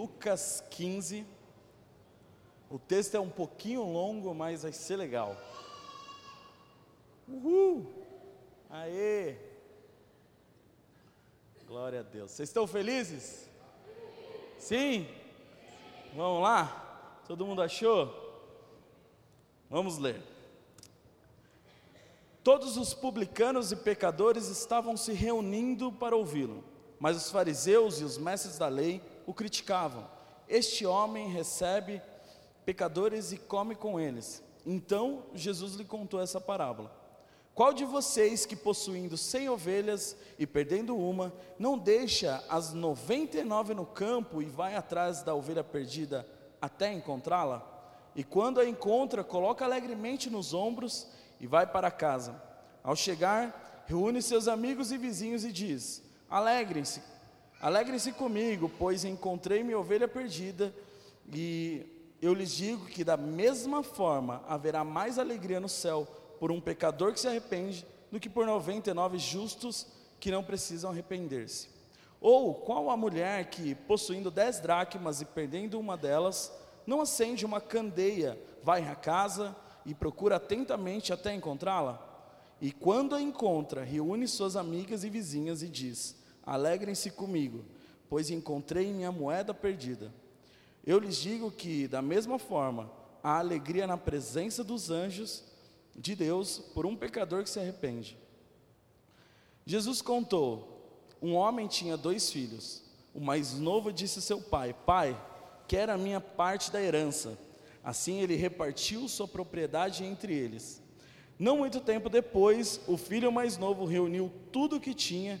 Lucas 15. O texto é um pouquinho longo, mas vai ser legal. Uhul! Aê! Glória a Deus. Vocês estão felizes? Sim? Vamos lá? Todo mundo achou? Vamos ler. Todos os publicanos e pecadores estavam se reunindo para ouvi-lo, mas os fariseus e os mestres da lei o criticavam. Este homem recebe pecadores e come com eles. Então Jesus lhe contou essa parábola. Qual de vocês que possuindo cem ovelhas e perdendo uma, não deixa as noventa e nove no campo e vai atrás da ovelha perdida até encontrá-la? E quando a encontra, coloca alegremente nos ombros e vai para casa. Ao chegar, reúne seus amigos e vizinhos e diz: Alegrem-se, alegrem-se comigo, pois encontrei minha ovelha perdida. E eu lhes digo que da mesma forma haverá mais alegria no céu por um pecador que se arrepende do que por 99 justos que não precisam arrepender-se. Ou qual a mulher que, possuindo dez dracmas e perdendo uma delas, não acende uma candeia, vai à casa e procura atentamente até encontrá-la? E quando a encontra, reúne suas amigas e vizinhas e diz: Alegrem-se comigo, pois encontrei minha moeda perdida. Eu lhes digo que, da mesma forma, há alegria na presença dos anjos de Deus por um pecador que se arrepende. Jesus contou: um homem tinha dois filhos. O mais novo disse a seu pai: Pai, quer a minha parte da herança. Assim ele repartiu sua propriedade entre eles. Não muito tempo depois, o filho mais novo reuniu tudo o que tinha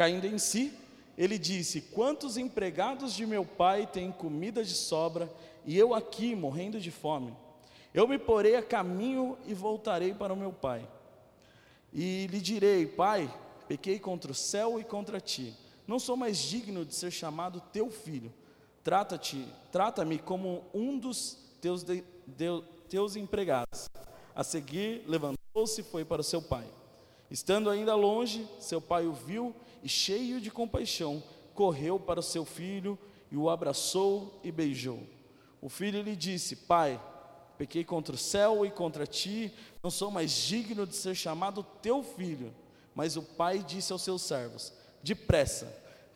Caindo em si, ele disse: Quantos empregados de meu pai têm comida de sobra e eu aqui morrendo de fome? Eu me porei a caminho e voltarei para o meu pai. E lhe direi: Pai, pequei contra o céu e contra ti. Não sou mais digno de ser chamado teu filho. Trata-te, trata-me como um dos teus de, de, teus empregados. A seguir, levantou-se e foi para seu pai. Estando ainda longe, seu pai o viu e, cheio de compaixão, correu para o seu filho e o abraçou e beijou. O filho lhe disse: Pai, pequei contra o céu e contra ti, não sou mais digno de ser chamado teu filho. Mas o pai disse aos seus servos: Depressa,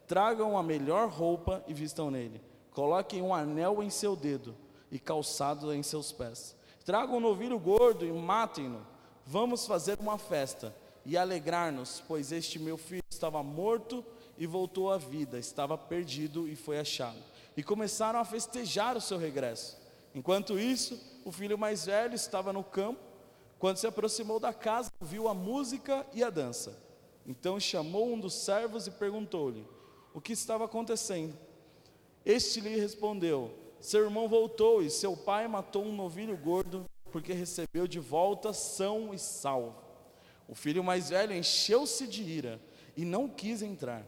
tragam a melhor roupa e vistam nele. Coloquem um anel em seu dedo e calçado em seus pés. Tragam um novilho gordo e matem-no. Vamos fazer uma festa e alegrar-nos, pois este meu filho estava morto e voltou à vida, estava perdido e foi achado. E começaram a festejar o seu regresso. Enquanto isso, o filho mais velho estava no campo. Quando se aproximou da casa, viu a música e a dança. Então chamou um dos servos e perguntou-lhe o que estava acontecendo. Este lhe respondeu: seu irmão voltou e seu pai matou um novilho gordo, porque recebeu de volta são e salvo. O filho mais velho encheu-se de ira e não quis entrar.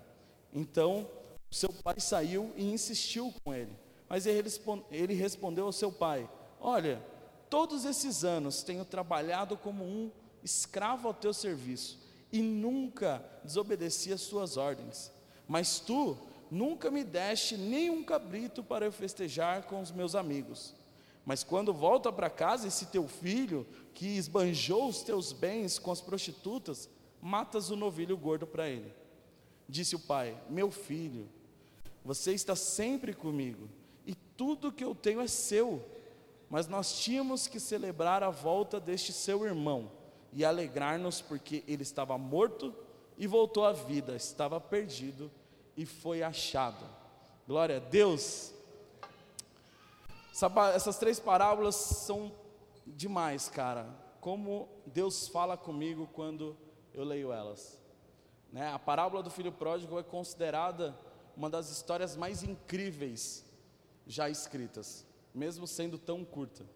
Então seu pai saiu e insistiu com ele. Mas ele respondeu ao seu pai: Olha, todos esses anos tenho trabalhado como um escravo ao teu serviço e nunca desobedeci às suas ordens. Mas tu nunca me deste nem um cabrito para eu festejar com os meus amigos. Mas quando volta para casa, esse teu filho, que esbanjou os teus bens com as prostitutas, matas o novilho gordo para ele. Disse o pai: Meu filho, você está sempre comigo, e tudo que eu tenho é seu. Mas nós tínhamos que celebrar a volta deste seu irmão e alegrar-nos, porque ele estava morto e voltou à vida, estava perdido e foi achado. Glória a Deus. Essas três parábolas são demais, cara. Como Deus fala comigo quando eu leio elas. Né? A parábola do filho pródigo é considerada uma das histórias mais incríveis já escritas, mesmo sendo tão curta.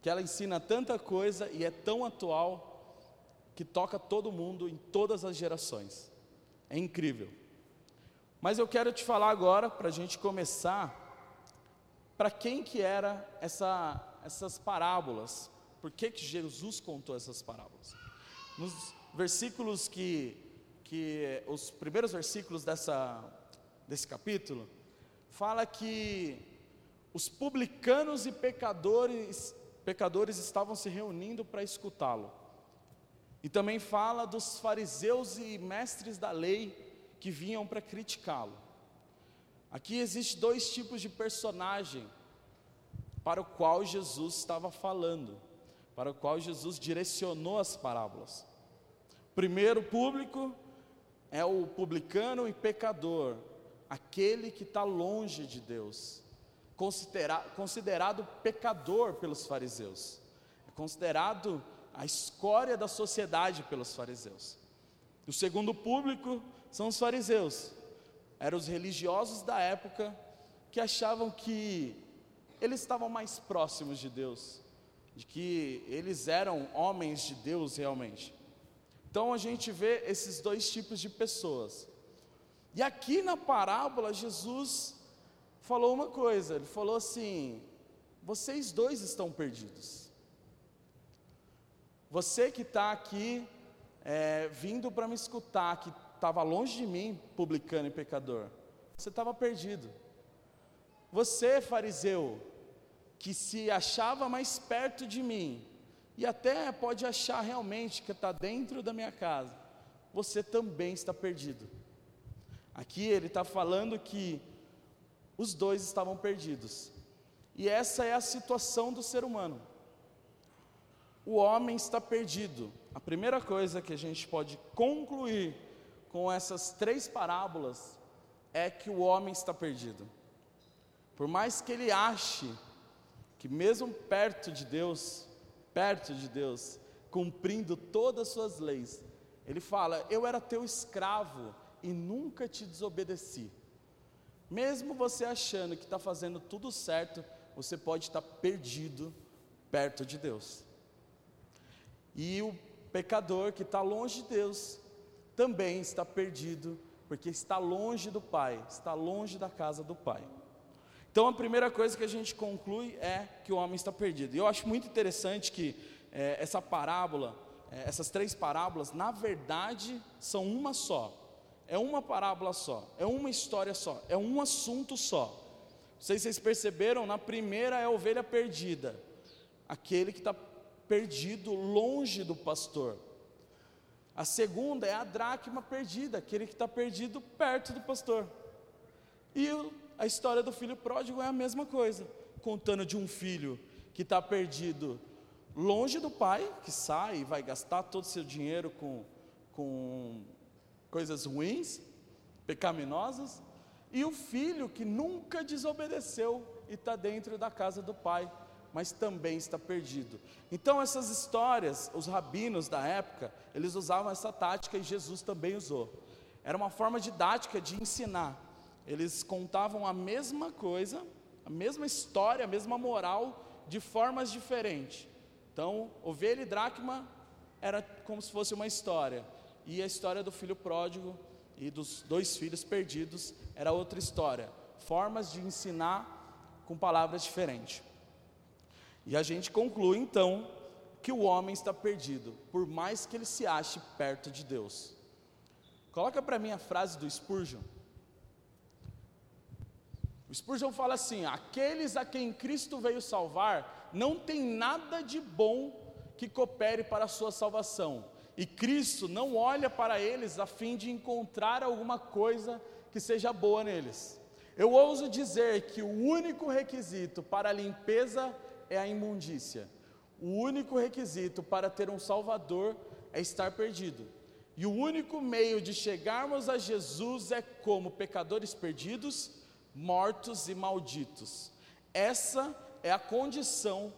Que ela ensina tanta coisa e é tão atual que toca todo mundo em todas as gerações. É incrível. Mas eu quero te falar agora, para a gente começar, para quem que era essa, essas parábolas? Por que, que Jesus contou essas parábolas? Nos versículos que, que os primeiros versículos dessa, desse capítulo, fala que os publicanos e pecadores, pecadores estavam se reunindo para escutá-lo. E também fala dos fariseus e mestres da lei que vinham para criticá-lo. Aqui existe dois tipos de personagem para o qual Jesus estava falando, para o qual Jesus direcionou as parábolas. Primeiro público é o publicano e pecador, aquele que está longe de Deus, considera considerado pecador pelos fariseus, é considerado a escória da sociedade pelos fariseus. O segundo público são os fariseus, eram os religiosos da época que achavam que eles estavam mais próximos de Deus, de que eles eram homens de Deus realmente. Então a gente vê esses dois tipos de pessoas. E aqui na parábola, Jesus falou uma coisa: ele falou assim, vocês dois estão perdidos. Você que está aqui, é, vindo para me escutar, que estava longe de mim, publicano e pecador, você estava perdido. Você, fariseu, que se achava mais perto de mim, e até pode achar realmente que está dentro da minha casa, você também está perdido. Aqui ele está falando que os dois estavam perdidos, e essa é a situação do ser humano. O homem está perdido. A primeira coisa que a gente pode concluir com essas três parábolas é que o homem está perdido. Por mais que ele ache que, mesmo perto de Deus, perto de Deus, cumprindo todas as suas leis, ele fala: Eu era teu escravo e nunca te desobedeci. Mesmo você achando que está fazendo tudo certo, você pode estar perdido perto de Deus. E o pecador que está longe de Deus, também está perdido, porque está longe do Pai, está longe da casa do Pai. Então a primeira coisa que a gente conclui é que o homem está perdido. E eu acho muito interessante que é, essa parábola, é, essas três parábolas, na verdade, são uma só. É uma parábola só, é uma história só, é um assunto só. Não sei se vocês perceberam, na primeira é a ovelha perdida, aquele que está perdido longe do pastor. A segunda é a dracma perdida, aquele que está perdido perto do pastor. E a história do filho pródigo é a mesma coisa, contando de um filho que está perdido longe do pai, que sai e vai gastar todo o seu dinheiro com, com coisas ruins, pecaminosas, e o filho que nunca desobedeceu e está dentro da casa do pai mas também está perdido. Então, essas histórias, os rabinos da época, eles usavam essa tática e Jesus também usou. Era uma forma didática de ensinar. Eles contavam a mesma coisa, a mesma história, a mesma moral, de formas diferentes. Então, ovelha e dracma era como se fosse uma história, e a história do filho pródigo e dos dois filhos perdidos era outra história. Formas de ensinar com palavras diferentes. E a gente conclui então que o homem está perdido, por mais que ele se ache perto de Deus. Coloca para mim a frase do Spurgeon. O Spurgeon fala assim: aqueles a quem Cristo veio salvar não tem nada de bom que coopere para a sua salvação, e Cristo não olha para eles a fim de encontrar alguma coisa que seja boa neles. Eu ouso dizer que o único requisito para a limpeza é a imundícia. O único requisito para ter um Salvador é estar perdido. E o único meio de chegarmos a Jesus é como pecadores perdidos, mortos e malditos. Essa é a condição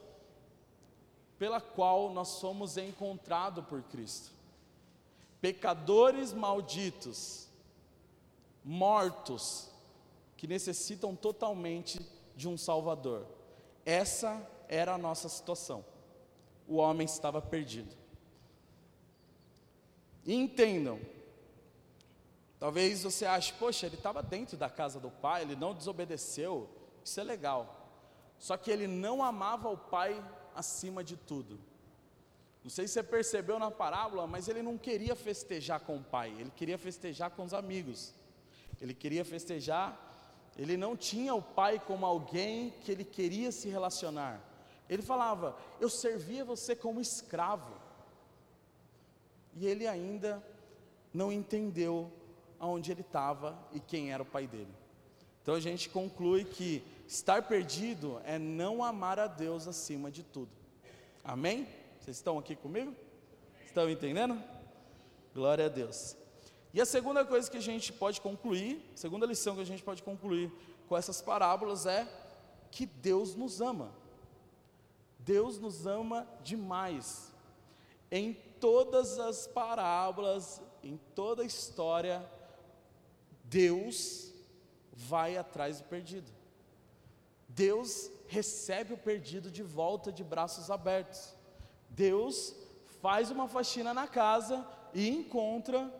pela qual nós somos encontrados por Cristo. Pecadores malditos, mortos, que necessitam totalmente de um Salvador. Essa era a nossa situação. O homem estava perdido. E entendam, talvez você ache, poxa, ele estava dentro da casa do pai, ele não desobedeceu, isso é legal. Só que ele não amava o pai acima de tudo. Não sei se você percebeu na parábola, mas ele não queria festejar com o pai, ele queria festejar com os amigos. Ele queria festejar, ele não tinha o pai como alguém que ele queria se relacionar. Ele falava: Eu servia você como escravo. E ele ainda não entendeu aonde ele estava e quem era o pai dele. Então a gente conclui que estar perdido é não amar a Deus acima de tudo. Amém? Vocês estão aqui comigo? Estão entendendo? Glória a Deus. E a segunda coisa que a gente pode concluir, a segunda lição que a gente pode concluir com essas parábolas é que Deus nos ama. Deus nos ama demais. Em todas as parábolas, em toda a história, Deus vai atrás do perdido. Deus recebe o perdido de volta de braços abertos. Deus faz uma faxina na casa e encontra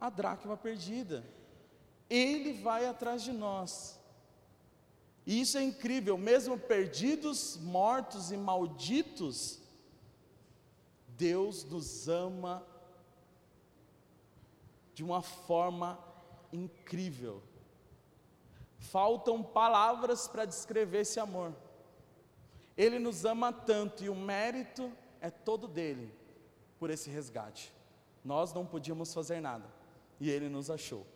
a dracma perdida. Ele vai atrás de nós. E isso é incrível, mesmo perdidos, mortos e malditos, Deus nos ama de uma forma incrível. Faltam palavras para descrever esse amor. Ele nos ama tanto e o mérito é todo dele por esse resgate. Nós não podíamos fazer nada e ele nos achou.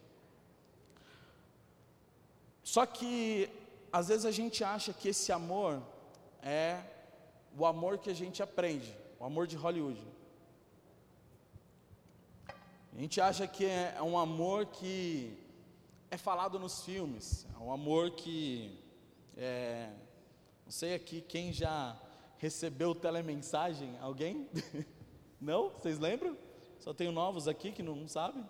Só que às vezes a gente acha que esse amor é o amor que a gente aprende, o amor de Hollywood. A gente acha que é um amor que é falado nos filmes, é um amor que é, não sei aqui quem já recebeu telemensagem, alguém? Não? Vocês lembram? Só tenho novos aqui que não sabem.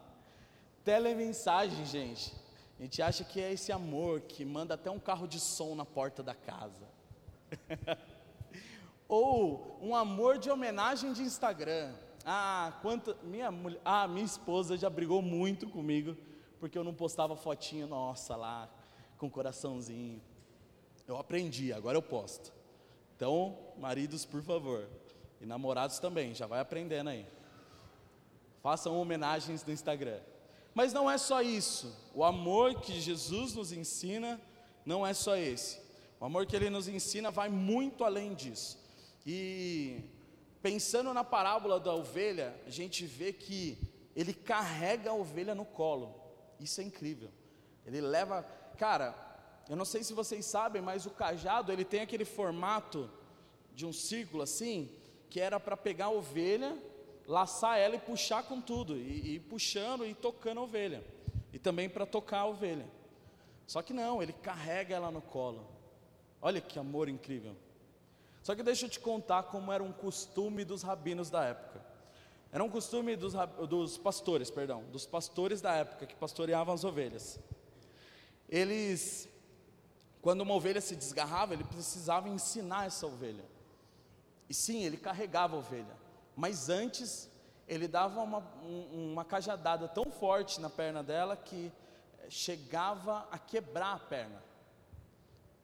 Telemensagem, gente. A gente acha que é esse amor que manda até um carro de som na porta da casa. Ou um amor de homenagem de Instagram. Ah, quanto minha mulher, ah, minha esposa já brigou muito comigo porque eu não postava fotinha nossa lá com coraçãozinho. Eu aprendi, agora eu posto. Então, maridos, por favor, e namorados também, já vai aprendendo aí. Façam homenagens no Instagram. Mas não é só isso. O amor que Jesus nos ensina não é só esse. O amor que ele nos ensina vai muito além disso. E pensando na parábola da ovelha, a gente vê que ele carrega a ovelha no colo. Isso é incrível. Ele leva, cara, eu não sei se vocês sabem, mas o cajado, ele tem aquele formato de um círculo assim, que era para pegar a ovelha, laçar ela e puxar com tudo, e, e puxando e tocando a ovelha, e também para tocar a ovelha. Só que não, ele carrega ela no colo. Olha que amor incrível. Só que deixa eu te contar como era um costume dos rabinos da época. Era um costume dos, dos pastores, perdão, dos pastores da época que pastoreavam as ovelhas. Eles, quando uma ovelha se desgarrava, ele precisava ensinar essa ovelha. E sim, ele carregava a ovelha, mas antes ele dava uma, uma cajadada tão forte na perna dela que eh, chegava a quebrar a perna.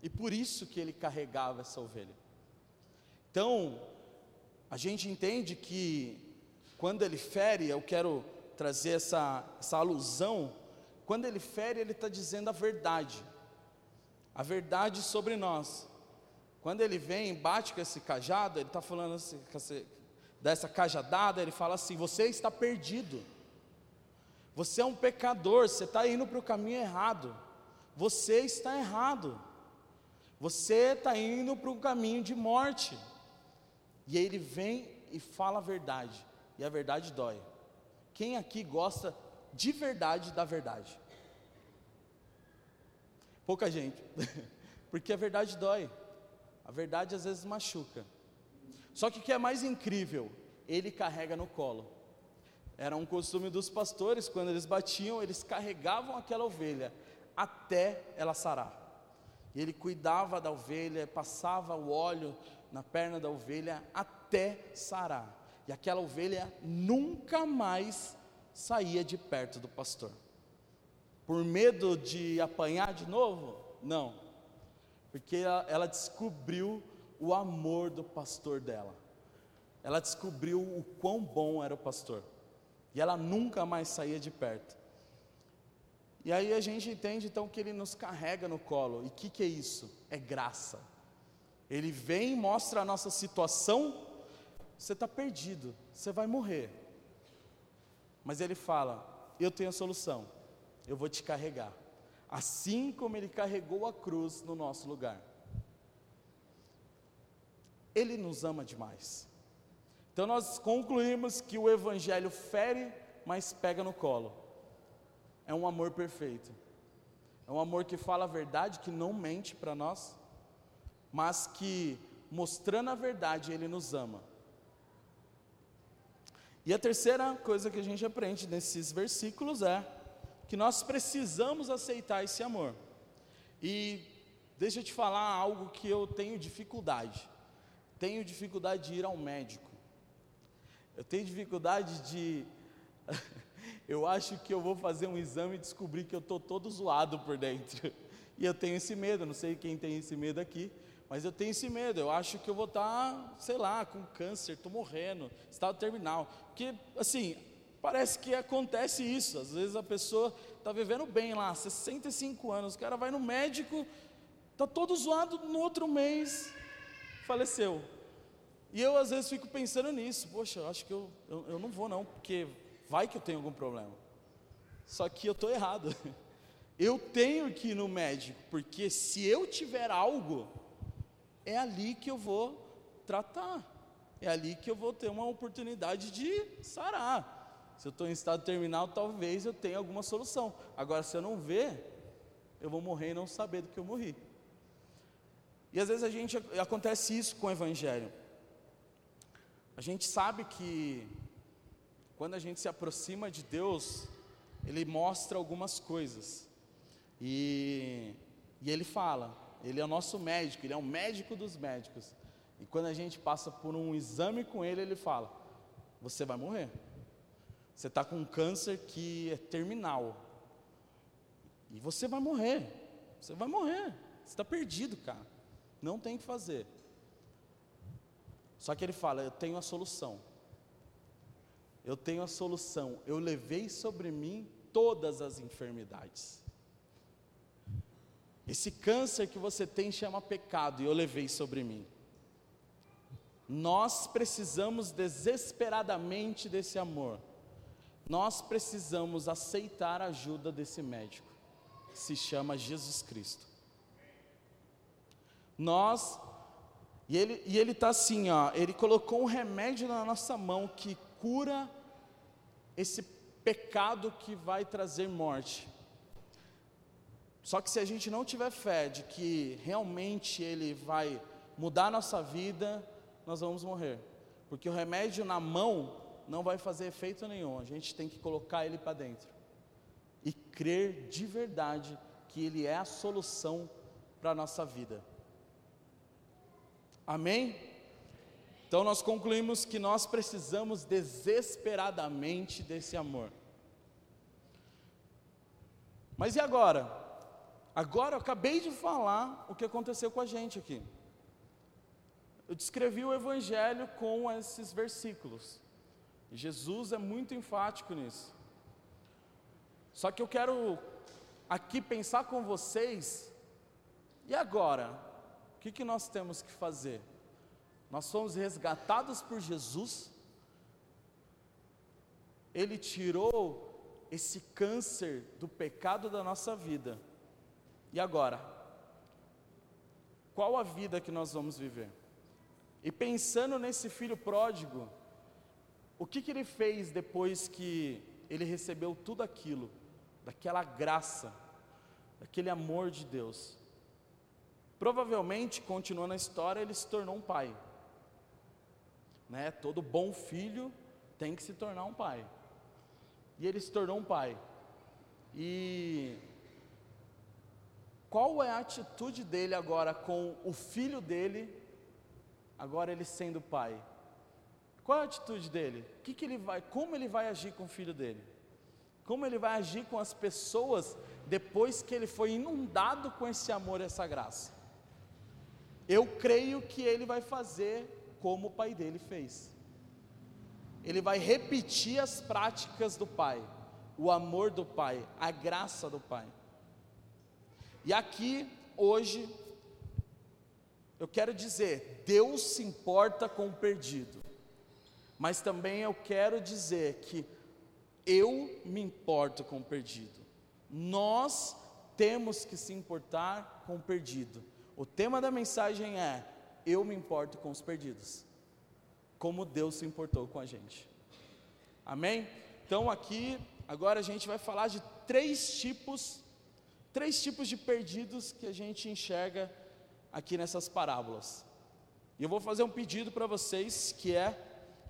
E por isso que ele carregava essa ovelha. Então, a gente entende que quando ele fere, eu quero trazer essa, essa alusão, quando ele fere, ele está dizendo a verdade, a verdade sobre nós. Quando ele vem, bate com esse cajado, ele está falando assim, dessa cajadada, ele fala assim: Você está perdido, você é um pecador, você está indo para o caminho errado, você está errado, você está indo para um caminho de morte. E aí ele vem e fala a verdade, e a verdade dói. Quem aqui gosta de verdade da verdade? Pouca gente, porque a verdade dói. A verdade às vezes machuca. Só que o que é mais incrível, ele carrega no colo. Era um costume dos pastores, quando eles batiam, eles carregavam aquela ovelha até ela sarar. E ele cuidava da ovelha, passava o óleo na perna da ovelha até sarar. E aquela ovelha nunca mais saía de perto do pastor. Por medo de apanhar de novo? Não. Porque ela, ela descobriu o amor do pastor dela. Ela descobriu o quão bom era o pastor. E ela nunca mais saía de perto. E aí a gente entende então que ele nos carrega no colo. E o que, que é isso? É graça. Ele vem mostra a nossa situação. Você está perdido, você vai morrer. Mas ele fala: Eu tenho a solução, eu vou te carregar. Assim como ele carregou a cruz no nosso lugar. Ele nos ama demais. Então nós concluímos que o Evangelho fere, mas pega no colo. É um amor perfeito. É um amor que fala a verdade, que não mente para nós, mas que, mostrando a verdade, Ele nos ama. E a terceira coisa que a gente aprende nesses versículos é que nós precisamos aceitar esse amor. E deixa eu te falar algo que eu tenho dificuldade. Tenho dificuldade de ir ao médico. Eu tenho dificuldade de. eu acho que eu vou fazer um exame e descobrir que eu estou todo zoado por dentro. E eu tenho esse medo, não sei quem tem esse medo aqui, mas eu tenho esse medo. Eu acho que eu vou estar, tá, sei lá, com câncer, estou morrendo, estado terminal. Porque, assim, parece que acontece isso. Às vezes a pessoa está vivendo bem lá, 65 anos, o cara vai no médico, está todo zoado, no outro mês faleceu. E eu às vezes fico pensando nisso, poxa, acho que eu, eu, eu não vou não, porque vai que eu tenho algum problema. Só que eu estou errado. Eu tenho que ir no médico, porque se eu tiver algo, é ali que eu vou tratar. É ali que eu vou ter uma oportunidade de sarar. Se eu estou em estado terminal, talvez eu tenha alguma solução. Agora, se eu não ver, eu vou morrer e não saber do que eu morri. E às vezes a gente acontece isso com o evangelho. A gente sabe que quando a gente se aproxima de Deus, Ele mostra algumas coisas. E, e Ele fala, Ele é o nosso médico, Ele é o médico dos médicos. E quando a gente passa por um exame com Ele, Ele fala: Você vai morrer. Você está com um câncer que é terminal. E você vai morrer. Você vai morrer. Você está perdido, cara. Não tem que fazer. Só que ele fala: Eu tenho a solução. Eu tenho a solução. Eu levei sobre mim todas as enfermidades. Esse câncer que você tem chama pecado e eu levei sobre mim. Nós precisamos desesperadamente desse amor. Nós precisamos aceitar a ajuda desse médico. Se chama Jesus Cristo. Nós e ele e ele tá assim, ó, ele colocou um remédio na nossa mão que cura esse pecado que vai trazer morte. Só que se a gente não tiver fé de que realmente ele vai mudar a nossa vida, nós vamos morrer. Porque o remédio na mão não vai fazer efeito nenhum. A gente tem que colocar ele para dentro e crer de verdade que ele é a solução para a nossa vida. Amém? Então nós concluímos que nós precisamos desesperadamente desse amor. Mas e agora? Agora eu acabei de falar o que aconteceu com a gente aqui. Eu descrevi o Evangelho com esses versículos. Jesus é muito enfático nisso. Só que eu quero aqui pensar com vocês, e agora? Que, que nós temos que fazer? Nós fomos resgatados por Jesus, Ele tirou esse câncer do pecado da nossa vida, e agora? Qual a vida que nós vamos viver? E pensando nesse filho pródigo, o que, que ele fez depois que ele recebeu tudo aquilo, daquela graça, daquele amor de Deus? Provavelmente, continuando a história, ele se tornou um pai. Né? Todo bom filho tem que se tornar um pai. E ele se tornou um pai. E qual é a atitude dele agora com o filho dele, agora ele sendo pai? Qual é a atitude dele? Que, que ele vai, como ele vai agir com o filho dele? Como ele vai agir com as pessoas depois que ele foi inundado com esse amor e essa graça? Eu creio que ele vai fazer como o pai dele fez. Ele vai repetir as práticas do pai, o amor do pai, a graça do pai. E aqui, hoje, eu quero dizer: Deus se importa com o perdido, mas também eu quero dizer que eu me importo com o perdido. Nós temos que se importar com o perdido. O tema da mensagem é: Eu me importo com os perdidos, como Deus se importou com a gente. Amém? Então, aqui, agora a gente vai falar de três tipos três tipos de perdidos que a gente enxerga aqui nessas parábolas. E eu vou fazer um pedido para vocês que é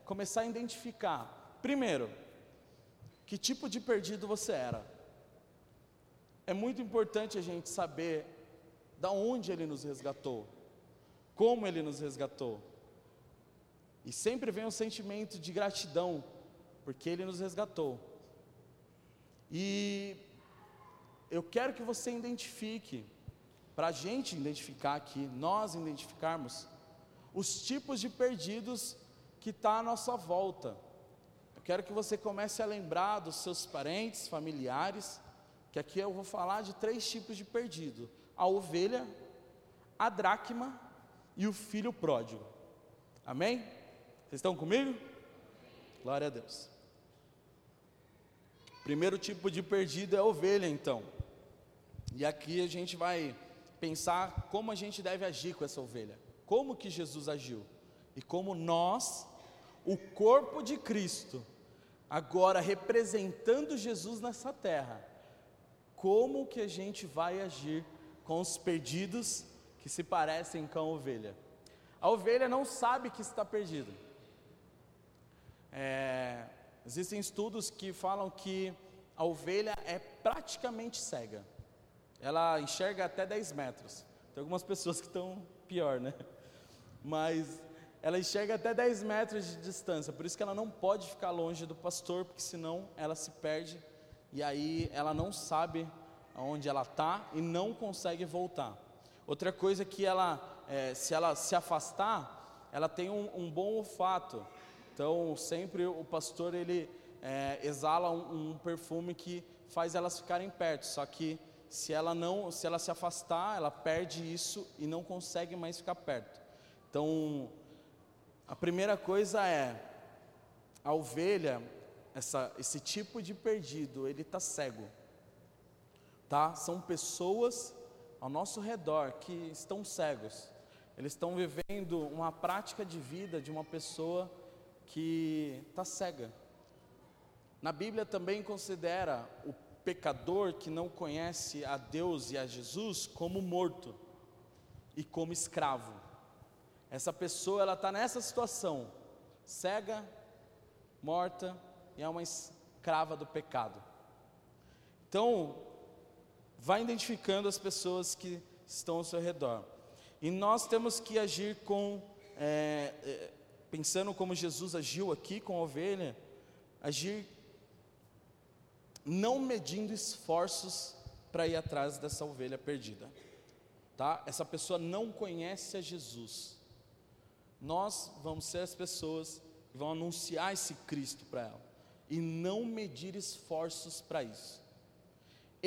começar a identificar, primeiro, que tipo de perdido você era. É muito importante a gente saber da onde ele nos resgatou, como ele nos resgatou. E sempre vem um sentimento de gratidão, porque ele nos resgatou. E eu quero que você identifique, para a gente identificar aqui, nós identificarmos, os tipos de perdidos que está à nossa volta. Eu quero que você comece a lembrar dos seus parentes, familiares, que aqui eu vou falar de três tipos de perdido: a ovelha, a dracma e o filho pródigo. Amém? Vocês estão comigo? Glória a Deus. Primeiro tipo de perdido é a ovelha, então. E aqui a gente vai pensar como a gente deve agir com essa ovelha. Como que Jesus agiu? E como nós, o corpo de Cristo, agora representando Jesus nessa terra, como que a gente vai agir com os perdidos que se parecem com a ovelha? A ovelha não sabe que está perdida. É, existem estudos que falam que a ovelha é praticamente cega ela enxerga até 10 metros. Tem algumas pessoas que estão pior, né? Mas ela enxerga até 10 metros de distância, por isso que ela não pode ficar longe do pastor, porque senão ela se perde e aí ela não sabe onde ela está e não consegue voltar. Outra coisa que ela, é, se ela se afastar, ela tem um, um, bom olfato. Então sempre o pastor ele é, exala um, um perfume que faz elas ficarem perto. Só que se ela não, se ela se afastar, ela perde isso e não consegue mais ficar perto. Então, a primeira coisa é a ovelha, essa, esse tipo de perdido, ele está cego, tá? São pessoas ao nosso redor que estão cegos. Eles estão vivendo uma prática de vida de uma pessoa que está cega. Na Bíblia também considera o pecador que não conhece a Deus e a Jesus como morto e como escravo. Essa pessoa ela está nessa situação, cega, morta e é uma escrava do pecado. Então, vai identificando as pessoas que estão ao seu redor. E nós temos que agir com, é, é, pensando como Jesus agiu aqui com a ovelha, agir não medindo esforços para ir atrás dessa ovelha perdida. Tá? Essa pessoa não conhece a Jesus. Nós vamos ser as pessoas que vão anunciar esse Cristo para ela e não medir esforços para isso.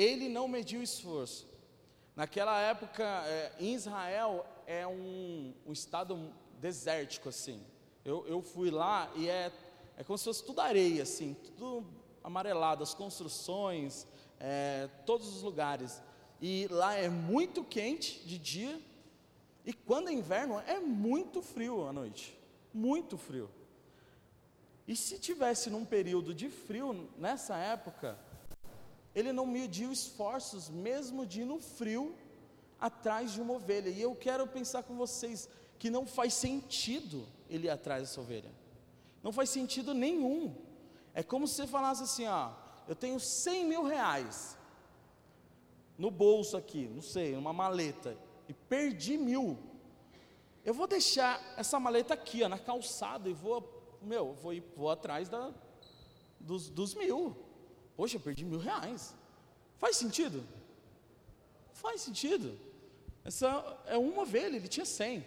Ele não mediu esforço. Naquela época, é, em Israel é um, um, estado desértico assim. Eu, eu fui lá e é, é como se fosse tudo areia assim, tudo amarelado, as construções, é, todos os lugares. E lá é muito quente de dia, e quando é inverno é muito frio à noite. Muito frio. E se tivesse num período de frio nessa época, ele não mediu esforços, mesmo de ir no frio, atrás de uma ovelha. E eu quero pensar com vocês que não faz sentido ele ir atrás dessa ovelha. Não faz sentido nenhum. É como se você falasse assim: ó, eu tenho 100 mil reais. no bolso aqui, não sei, numa maleta, e perdi mil. Eu vou deixar essa maleta aqui, ó, na calçada, e vou, meu, vou, vou atrás da, dos, dos mil. Poxa, eu perdi mil reais. Faz sentido? Faz sentido. Essa é uma ovelha, ele tinha cem.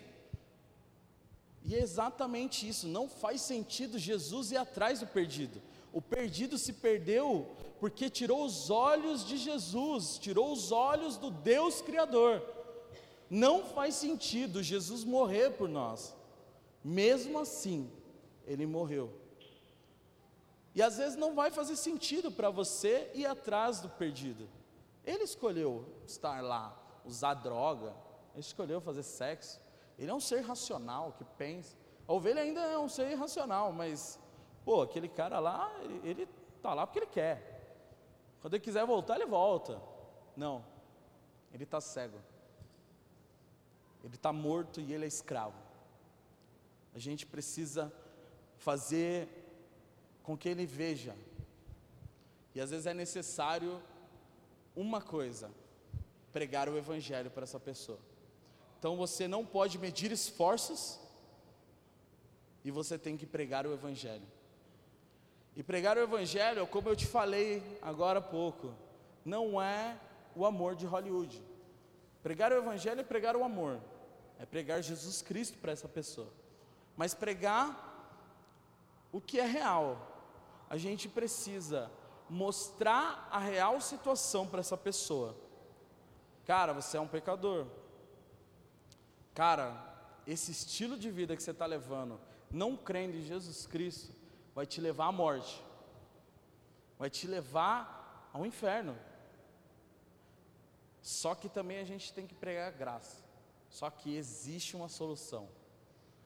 E é exatamente isso, não faz sentido Jesus ir atrás do perdido. O perdido se perdeu porque tirou os olhos de Jesus, tirou os olhos do Deus Criador. Não faz sentido Jesus morrer por nós. Mesmo assim, ele morreu. E às vezes não vai fazer sentido para você ir atrás do perdido. Ele escolheu estar lá, usar droga, ele escolheu fazer sexo. Ele é um ser racional que pensa. A ovelha ainda é um ser irracional, mas, pô, aquele cara lá, ele, está lá porque ele quer. Quando ele quiser voltar, ele volta. Não, ele está cego. Ele está morto e ele é escravo. A gente precisa fazer com que ele veja. E às vezes é necessário uma coisa: pregar o Evangelho para essa pessoa. Então você não pode medir esforços e você tem que pregar o Evangelho. E pregar o Evangelho, como eu te falei agora há pouco, não é o amor de Hollywood. Pregar o Evangelho é pregar o amor, é pregar Jesus Cristo para essa pessoa. Mas pregar o que é real, a gente precisa mostrar a real situação para essa pessoa. Cara, você é um pecador, Cara, esse estilo de vida que você está levando, não crendo em Jesus Cristo, vai te levar à morte, vai te levar ao inferno. Só que também a gente tem que pregar graça. Só que existe uma solução.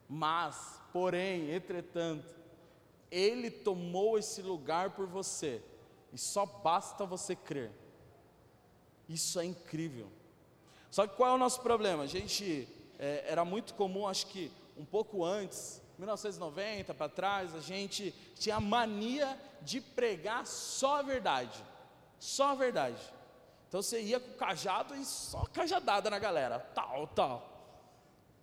Mas, porém, entretanto, Ele tomou esse lugar por você, e só basta você crer. Isso é incrível. Só que qual é o nosso problema? A gente é, era muito comum, acho que um pouco antes, 1990 para trás, a gente tinha a mania de pregar só a verdade, só a verdade. Então você ia com o cajado e só cajadada na galera, tal, tal.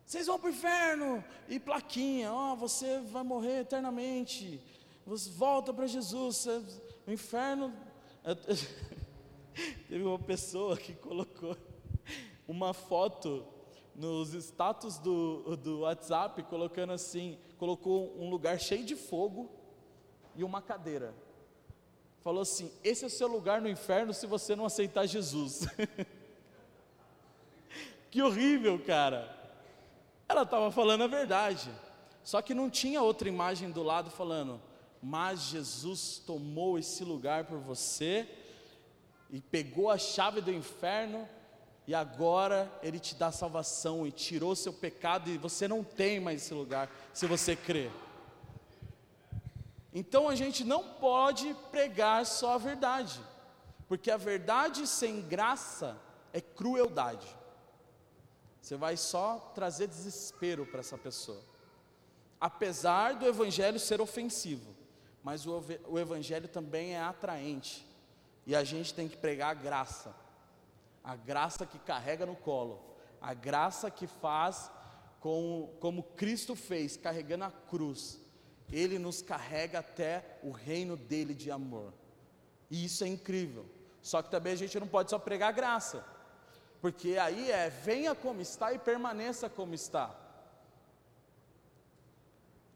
Vocês vão para o inferno e plaquinha, ó, oh, você vai morrer eternamente. Você volta para Jesus, o inferno. Teve uma pessoa que colocou uma foto nos status do, do WhatsApp, colocando assim, colocou um lugar cheio de fogo e uma cadeira. Falou assim: esse é o seu lugar no inferno se você não aceitar Jesus. que horrível, cara. Ela estava falando a verdade. Só que não tinha outra imagem do lado falando, mas Jesus tomou esse lugar por você e pegou a chave do inferno e agora Ele te dá salvação e tirou seu pecado, e você não tem mais esse lugar, se você crer. Então a gente não pode pregar só a verdade, porque a verdade sem graça é crueldade. Você vai só trazer desespero para essa pessoa. Apesar do evangelho ser ofensivo, mas o, o evangelho também é atraente, e a gente tem que pregar a graça. A graça que carrega no colo, a graça que faz com, como Cristo fez, carregando a cruz, Ele nos carrega até o reino dele de amor, e isso é incrível. Só que também a gente não pode só pregar graça, porque aí é venha como está e permaneça como está.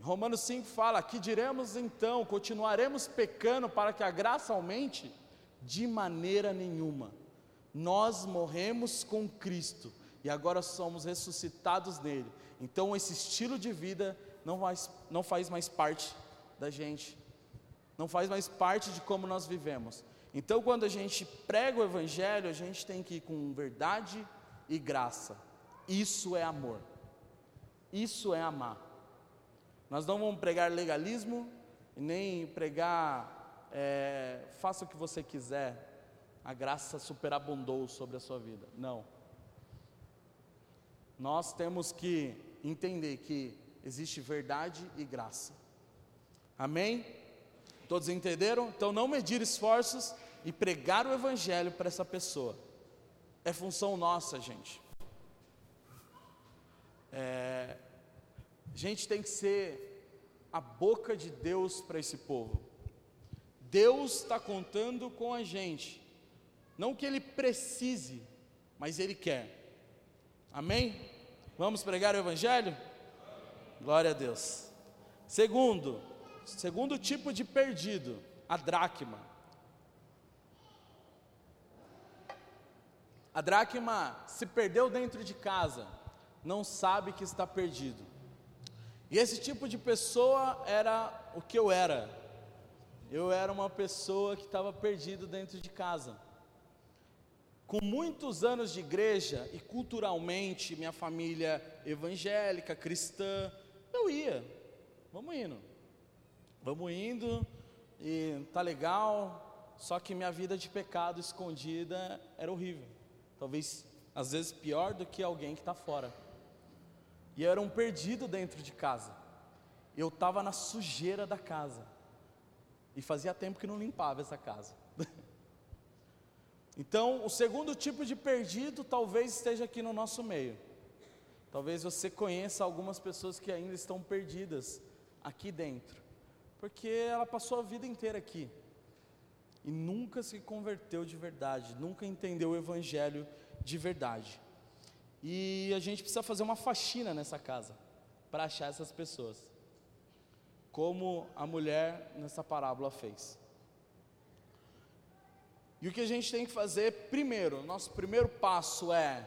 Romanos 5 fala: que diremos então? Continuaremos pecando para que a graça aumente? De maneira nenhuma. Nós morremos com Cristo e agora somos ressuscitados nele. Então esse estilo de vida não faz, não faz mais parte da gente, não faz mais parte de como nós vivemos. Então quando a gente prega o Evangelho, a gente tem que ir com verdade e graça. Isso é amor. Isso é amar. Nós não vamos pregar legalismo, nem pregar é, faça o que você quiser, a graça superabundou sobre a sua vida. Não. Nós temos que entender que existe verdade e graça. Amém? Todos entenderam? Então, não medir esforços e pregar o Evangelho para essa pessoa. é função nossa, gente. É, a gente tem que ser a boca de Deus para esse povo. Deus está contando com a gente, não que Ele precise, mas Ele quer. Amém? Vamos pregar o Evangelho? Glória a Deus. Segundo, segundo tipo de perdido, a dracma. A dracma se perdeu dentro de casa, não sabe que está perdido. E esse tipo de pessoa era o que eu era. Eu era uma pessoa que estava perdido dentro de casa. Com muitos anos de igreja e culturalmente, minha família evangélica, cristã, eu ia. Vamos indo. Vamos indo e tá legal, só que minha vida de pecado escondida era horrível. Talvez às vezes pior do que alguém que está fora. E eu era um perdido dentro de casa. Eu estava na sujeira da casa. E fazia tempo que não limpava essa casa. então, o segundo tipo de perdido talvez esteja aqui no nosso meio. Talvez você conheça algumas pessoas que ainda estão perdidas aqui dentro, porque ela passou a vida inteira aqui e nunca se converteu de verdade, nunca entendeu o Evangelho de verdade. E a gente precisa fazer uma faxina nessa casa para achar essas pessoas como a mulher nessa parábola fez. E o que a gente tem que fazer primeiro, nosso primeiro passo é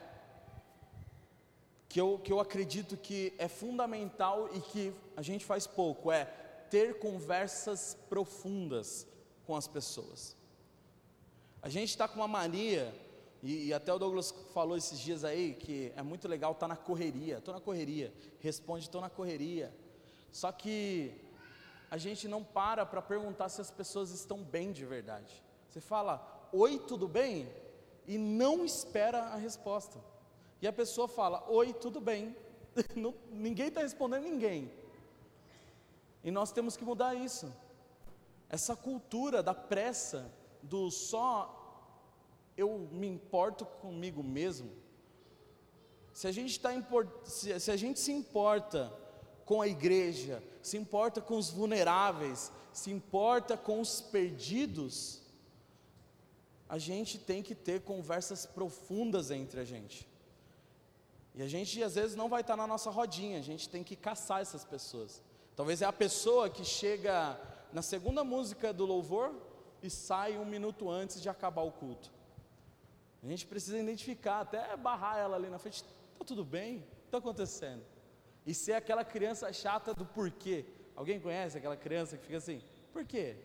que eu, que eu acredito que é fundamental e que a gente faz pouco, é ter conversas profundas com as pessoas. A gente está com uma mania, e, e, até o Douglas falou esses dias aí, que é muito legal estar tá na correria, estou na correria, responde, estou na correria. Só que a gente não para para perguntar se as pessoas estão bem de verdade. Você fala, oi, tudo bem? E não espera a resposta. E a pessoa fala, oi, tudo bem? não, ninguém está respondendo ninguém. E nós temos que mudar isso. Essa cultura da pressa, do só eu me importo comigo mesmo. Se a gente, tá, se, se a gente se importa com a igreja, se importa com os vulneráveis, se importa com os perdidos, a gente tem que ter conversas profundas entre a gente. E a gente às vezes não vai estar na nossa rodinha, a gente tem que caçar essas pessoas. Talvez é a pessoa que chega na segunda música do louvor e sai um minuto antes de acabar o culto. A gente precisa identificar, até barrar ela ali na frente. Está tudo bem? Está acontecendo? e ser aquela criança chata do porquê. Alguém conhece aquela criança que fica assim? Por quê?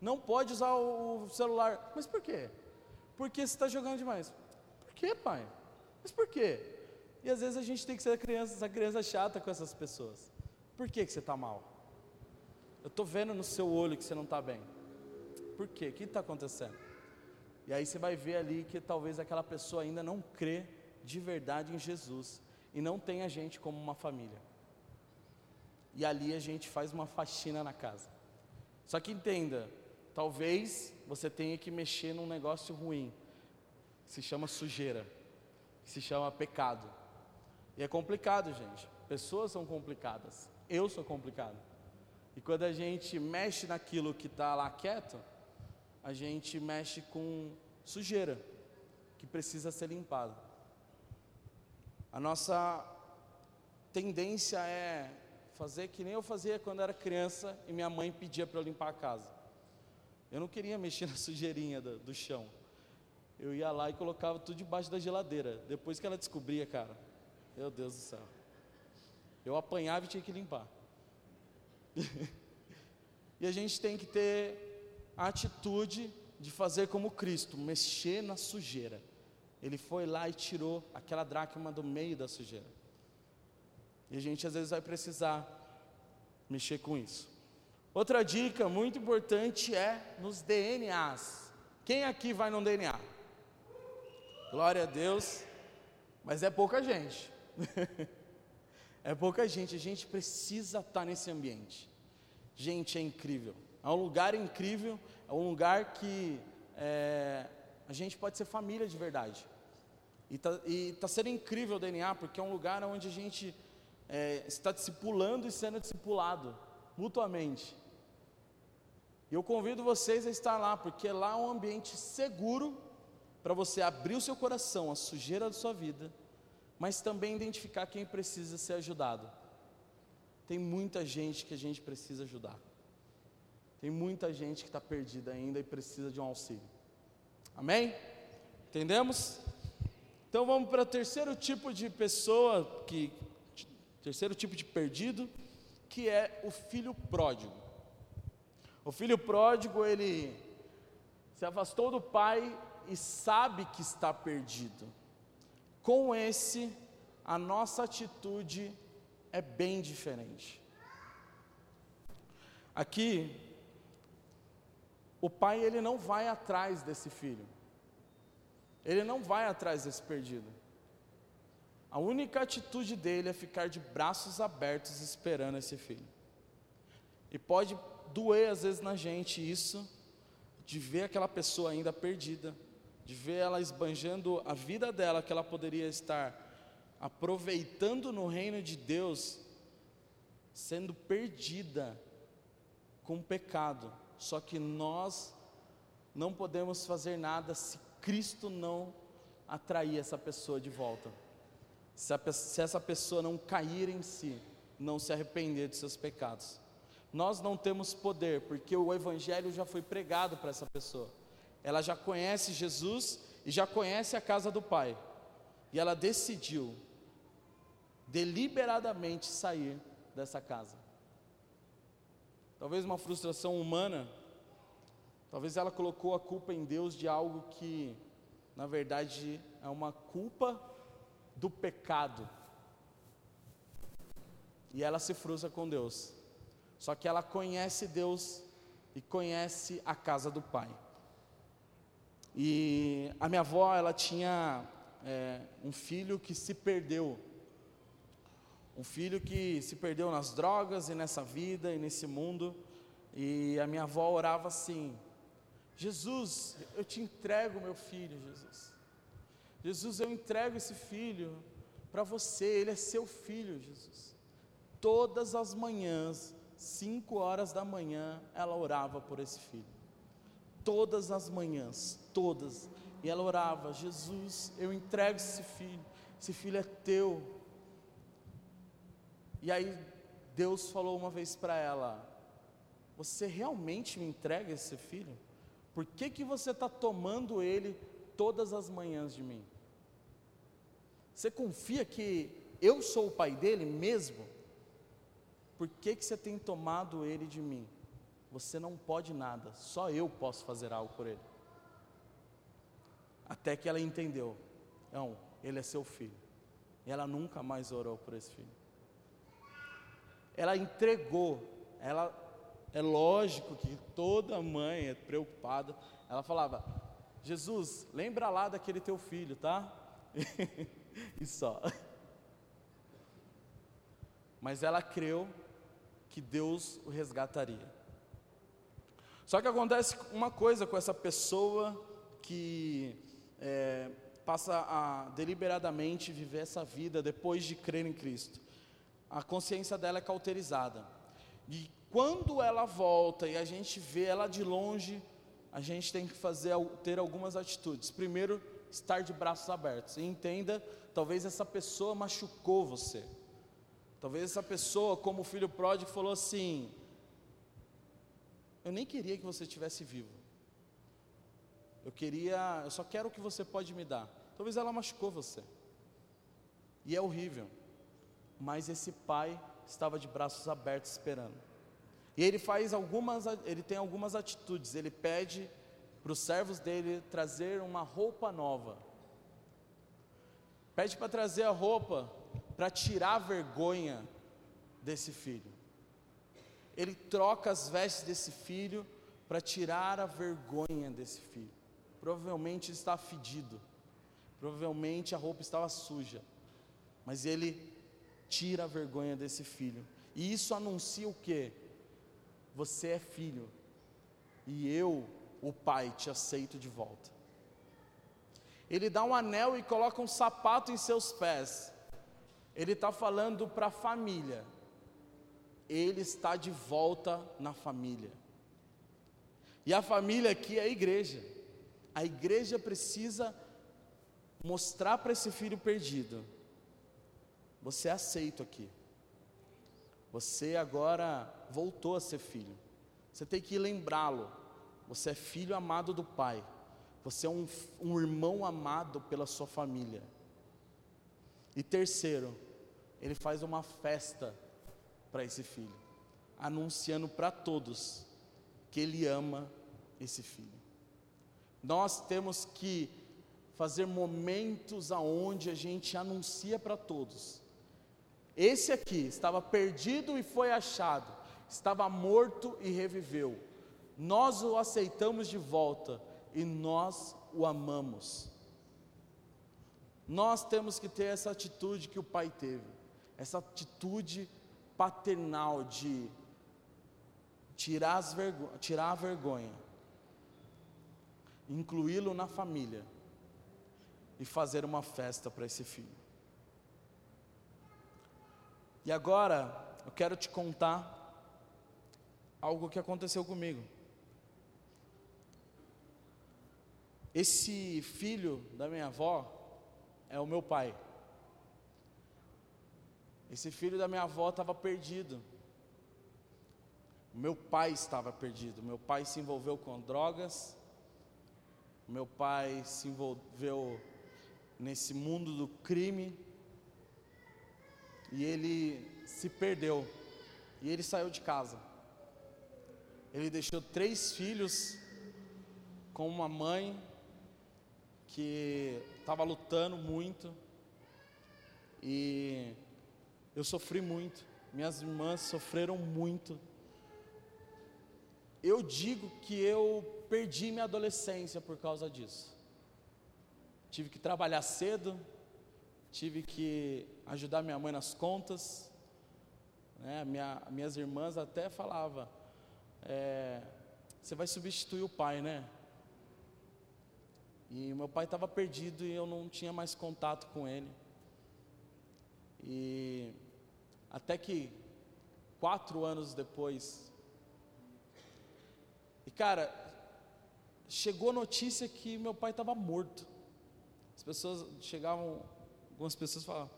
Não pode usar o celular. Mas por quê? Porque você está jogando demais. Por quê, pai? Mas por quê? E às vezes a gente tem que ser a criança, essa criança chata com essas pessoas. Por que, que você está mal? Eu estou vendo no seu olho que você não está bem. Por quê? O que está acontecendo? E aí você vai ver ali que talvez aquela pessoa ainda não crê de verdade em Jesus e não tem a gente como uma família. E ali a gente faz uma faxina na casa. Só que entenda, talvez você tenha que mexer num negócio ruim, que se chama sujeira, que se chama pecado. E é complicado, gente. Pessoas são complicadas. Eu sou complicado. E quando a gente mexe naquilo que está lá quieto, a gente mexe com sujeira que precisa ser limpada. A nossa tendência é fazer que nem eu fazia quando era criança e minha mãe pedia para eu limpar a casa. Eu não queria mexer na sujeirinha do, do, chão. Eu ia lá e colocava tudo debaixo da geladeira. Depois que ela descobria, cara, meu Deus do céu. Eu apanhava e tinha que limpar. e a gente tem que ter a atitude de fazer como Cristo, mexer na sujeira. Ele foi lá e tirou aquela dracma do meio da sujeira. E a gente às vezes vai precisar mexer com isso. Outra dica muito importante é nos DNAs. Quem aqui vai no DNA? Glória a Deus, mas é pouca gente. é pouca gente, a gente precisa estar nesse ambiente. Gente, é incrível. É um lugar incrível, é um lugar que é, a gente pode ser família de verdade. E está tá sendo incrível o DNA, porque é um lugar onde a gente é, está discipulando e sendo discipulado mutuamente. E eu convido vocês a estar lá, porque lá é um ambiente seguro para você abrir o seu coração, a sujeira da sua vida, mas também identificar quem precisa ser ajudado. Tem muita gente que a gente precisa ajudar. Tem muita gente que está perdida ainda e precisa de um auxílio. Amém? Entendemos? Então vamos para o terceiro tipo de pessoa, que, terceiro tipo de perdido, que é o filho pródigo. O filho pródigo, ele se afastou do pai e sabe que está perdido. Com esse, a nossa atitude é bem diferente. Aqui, o pai ele não vai atrás desse filho. Ele não vai atrás desse perdido. A única atitude dele é ficar de braços abertos esperando esse filho. E pode doer às vezes na gente isso, de ver aquela pessoa ainda perdida, de ver ela esbanjando a vida dela que ela poderia estar aproveitando no reino de Deus, sendo perdida com pecado. Só que nós não podemos fazer nada se Cristo não atrair essa pessoa de volta. Se, a, se essa pessoa não cair em si, não se arrepender dos seus pecados. Nós não temos poder, porque o Evangelho já foi pregado para essa pessoa. Ela já conhece Jesus e já conhece a casa do Pai. E ela decidiu deliberadamente sair dessa casa. Talvez uma frustração humana, talvez ela colocou a culpa em Deus de algo que, na verdade, é uma culpa do pecado. E ela se frustra com Deus. Só que ela conhece Deus e conhece a casa do Pai. E a minha avó, ela tinha é, um filho que se perdeu um filho que se perdeu nas drogas e nessa vida e nesse mundo. E a minha avó orava assim: Jesus, eu te entrego meu filho, Jesus. Jesus, eu entrego esse filho para você, ele é seu filho, Jesus. Todas as manhãs, cinco horas da manhã, ela orava por esse filho. Todas as manhãs, todas. E ela orava: Jesus, eu entrego esse filho, esse filho é teu, e aí Deus falou uma vez para ela: Você realmente me entrega esse filho? Por que, que você está tomando ele todas as manhãs de mim? Você confia que eu sou o pai dele mesmo? Por que, que você tem tomado ele de mim? Você não pode nada, só eu posso fazer algo por ele. Até que ela entendeu: Não, ele é seu filho. E ela nunca mais orou por esse filho ela entregou. Ela é lógico que toda mãe é preocupada. Ela falava: Jesus, lembra lá daquele teu filho, tá? e só. Mas ela creu que Deus o resgataria. Só que acontece uma coisa com essa pessoa que é, passa a deliberadamente viver essa vida depois de crer em Cristo a consciência dela é cauterizada. E quando ela volta e a gente vê ela de longe, a gente tem que fazer ter algumas atitudes. Primeiro, estar de braços abertos. E entenda, talvez essa pessoa machucou você. Talvez essa pessoa, como o filho pródigo, falou assim: Eu nem queria que você estivesse vivo. Eu queria, eu só quero o que você pode me dar. Talvez ela machucou você. E é horrível mas esse pai estava de braços abertos esperando. E ele faz algumas, ele tem algumas atitudes. Ele pede para os servos dele trazer uma roupa nova. Pede para trazer a roupa para tirar a vergonha desse filho. Ele troca as vestes desse filho para tirar a vergonha desse filho. Provavelmente está fedido. Provavelmente a roupa estava suja. Mas ele tira a vergonha desse filho. E isso anuncia o que? Você é filho, e eu, o pai, te aceito de volta. Ele dá um anel e coloca um sapato em seus pés. Ele está falando para a família. Ele está de volta na família. E a família aqui é a igreja. A igreja precisa mostrar para esse filho perdido: você é aceito aqui. Você agora voltou a ser filho. Você tem que lembrá-lo. Você é filho amado do Pai. Você é um, um irmão amado pela sua família. E terceiro, ele faz uma festa para esse filho, anunciando para todos que ele ama esse filho. Nós temos que fazer momentos aonde a gente anuncia para todos. Esse aqui estava perdido e foi achado, estava morto e reviveu. Nós o aceitamos de volta e nós o amamos. Nós temos que ter essa atitude que o pai teve, essa atitude paternal de tirar, tirar a vergonha, incluí-lo na família e fazer uma festa para esse filho. E agora eu quero te contar algo que aconteceu comigo. Esse filho da minha avó é o meu pai. Esse filho da minha avó estava perdido. Meu pai estava perdido. Meu pai se envolveu com drogas. Meu pai se envolveu nesse mundo do crime e ele se perdeu e ele saiu de casa. Ele deixou três filhos com uma mãe que estava lutando muito e eu sofri muito. Minhas irmãs sofreram muito. Eu digo que eu perdi minha adolescência por causa disso tive que trabalhar cedo, tive que ajudar minha mãe nas contas. Né? Minha, minhas irmãs até falavam, é, você vai substituir o pai, né? E meu pai estava perdido e eu não tinha mais contato com ele. E até que quatro anos depois, e cara, chegou notícia que meu pai estava morto pessoas chegavam, algumas pessoas falavam,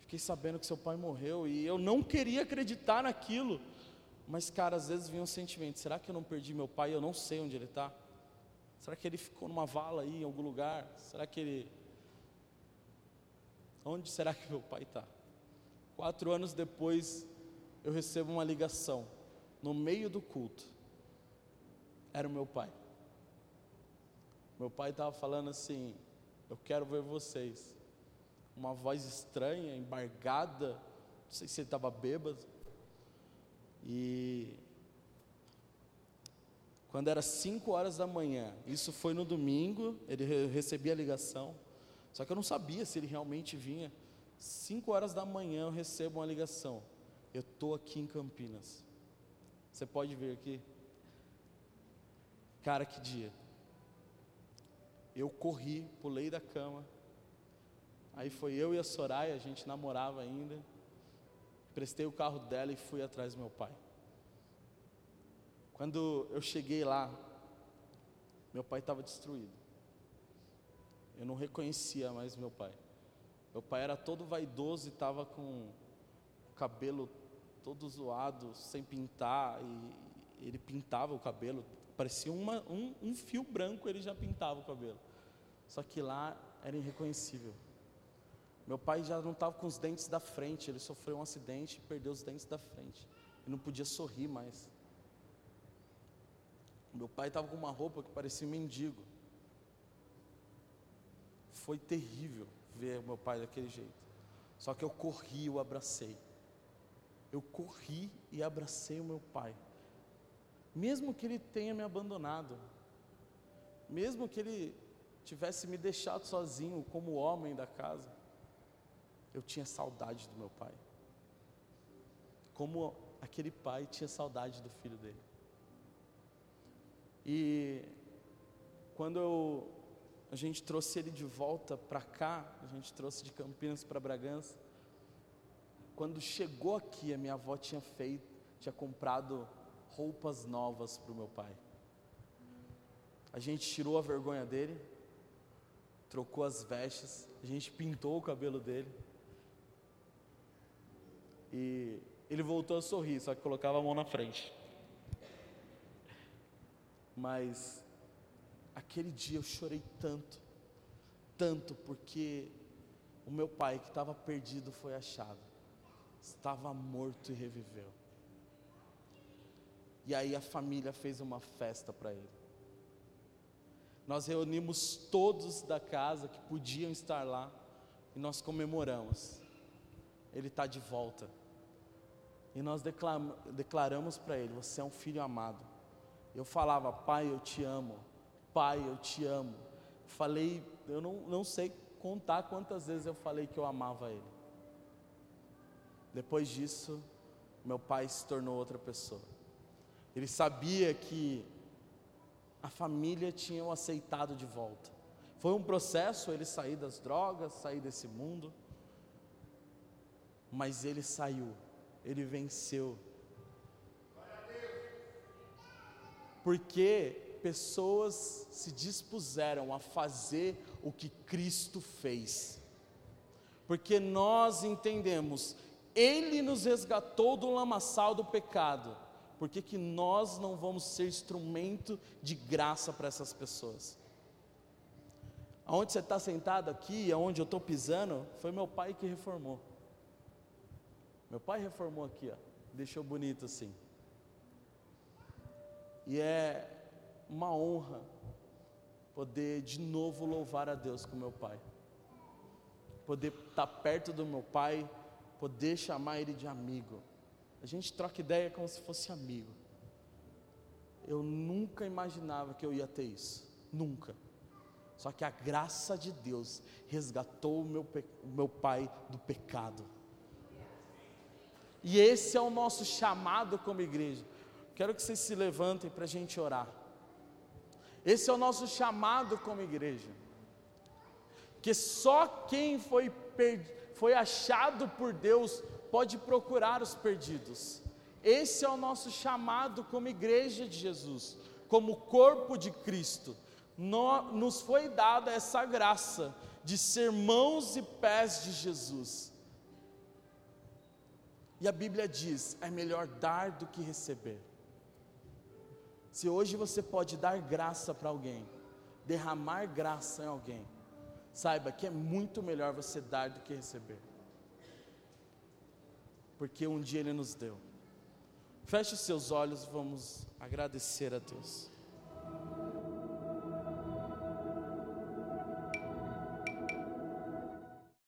fiquei sabendo que seu pai morreu e eu não queria acreditar naquilo. Mas, cara, às vezes vinha um sentimento: será que eu não perdi meu pai? Eu não sei onde ele está. Será que ele ficou numa vala aí, em algum lugar? Será que ele. Onde será que meu pai está? Quatro anos depois, eu recebo uma ligação, no meio do culto. Era o meu pai. Meu pai estava falando assim: eu quero ver vocês. Uma voz estranha, embargada, não sei se ele estava bêbado. E quando era 5 horas da manhã, isso foi no domingo, ele recebia a ligação, só que eu não sabia se ele realmente vinha. 5 horas da manhã eu recebo uma ligação. Eu estou aqui em Campinas. Você pode vir aqui? Cara, que dia. Eu corri, pulei da cama. Aí foi eu e a Soraya, a gente namorava ainda. Prestei o carro dela e fui atrás do meu pai. Quando eu cheguei lá, meu pai estava destruído. Eu não reconhecia mais meu pai. Meu pai era todo vaidoso e estava com o cabelo todo zoado, sem pintar, e ele pintava o cabelo, Parecia uma, um, um fio branco, ele já pintava o cabelo. Só que lá era irreconhecível. Meu pai já não estava com os dentes da frente, ele sofreu um acidente e perdeu os dentes da frente. E não podia sorrir mais. Meu pai estava com uma roupa que parecia um mendigo. Foi terrível ver meu pai daquele jeito. Só que eu corri e o abracei. Eu corri e abracei o meu pai mesmo que ele tenha me abandonado, mesmo que ele tivesse me deixado sozinho como homem da casa, eu tinha saudade do meu pai. Como aquele pai tinha saudade do filho dele. E quando eu a gente trouxe ele de volta para cá, a gente trouxe de Campinas para Bragança. Quando chegou aqui, a minha avó tinha feito, tinha comprado roupas novas para o meu pai. A gente tirou a vergonha dele, trocou as vestes, a gente pintou o cabelo dele. E ele voltou a sorrir, só que colocava a mão na frente. Mas aquele dia eu chorei tanto, tanto, porque o meu pai que estava perdido foi achado, estava morto e reviveu. E aí a família fez uma festa para ele. Nós reunimos todos da casa que podiam estar lá e nós comemoramos. Ele está de volta. E nós declaramos para ele: Você é um filho amado. Eu falava, Pai, eu te amo. Pai, eu te amo. Falei, eu não, não sei contar quantas vezes eu falei que eu amava ele. Depois disso, meu pai se tornou outra pessoa. Ele sabia que a família tinha o aceitado de volta. Foi um processo ele sair das drogas, sair desse mundo, mas ele saiu, ele venceu. Porque pessoas se dispuseram a fazer o que Cristo fez. Porque nós entendemos, Ele nos resgatou do lamaçal do pecado por que, que nós não vamos ser instrumento de graça para essas pessoas? Aonde você está sentado aqui, aonde eu estou pisando, foi meu pai que reformou. Meu pai reformou aqui, ó, deixou bonito assim. E é uma honra poder de novo louvar a Deus com meu pai. Poder estar tá perto do meu pai, poder chamar ele de amigo. A gente troca ideia como se fosse amigo. Eu nunca imaginava que eu ia ter isso. Nunca. Só que a graça de Deus resgatou o meu, o meu pai do pecado. E esse é o nosso chamado como igreja. Quero que vocês se levantem para a gente orar. Esse é o nosso chamado como igreja. Que só quem foi, foi achado por Deus pode procurar os perdidos. Esse é o nosso chamado como igreja de Jesus, como corpo de Cristo. nos foi dada essa graça de ser mãos e pés de Jesus. E a Bíblia diz: é melhor dar do que receber. Se hoje você pode dar graça para alguém, derramar graça em alguém, saiba que é muito melhor você dar do que receber porque um dia Ele nos deu. Feche os seus olhos, vamos agradecer a Deus.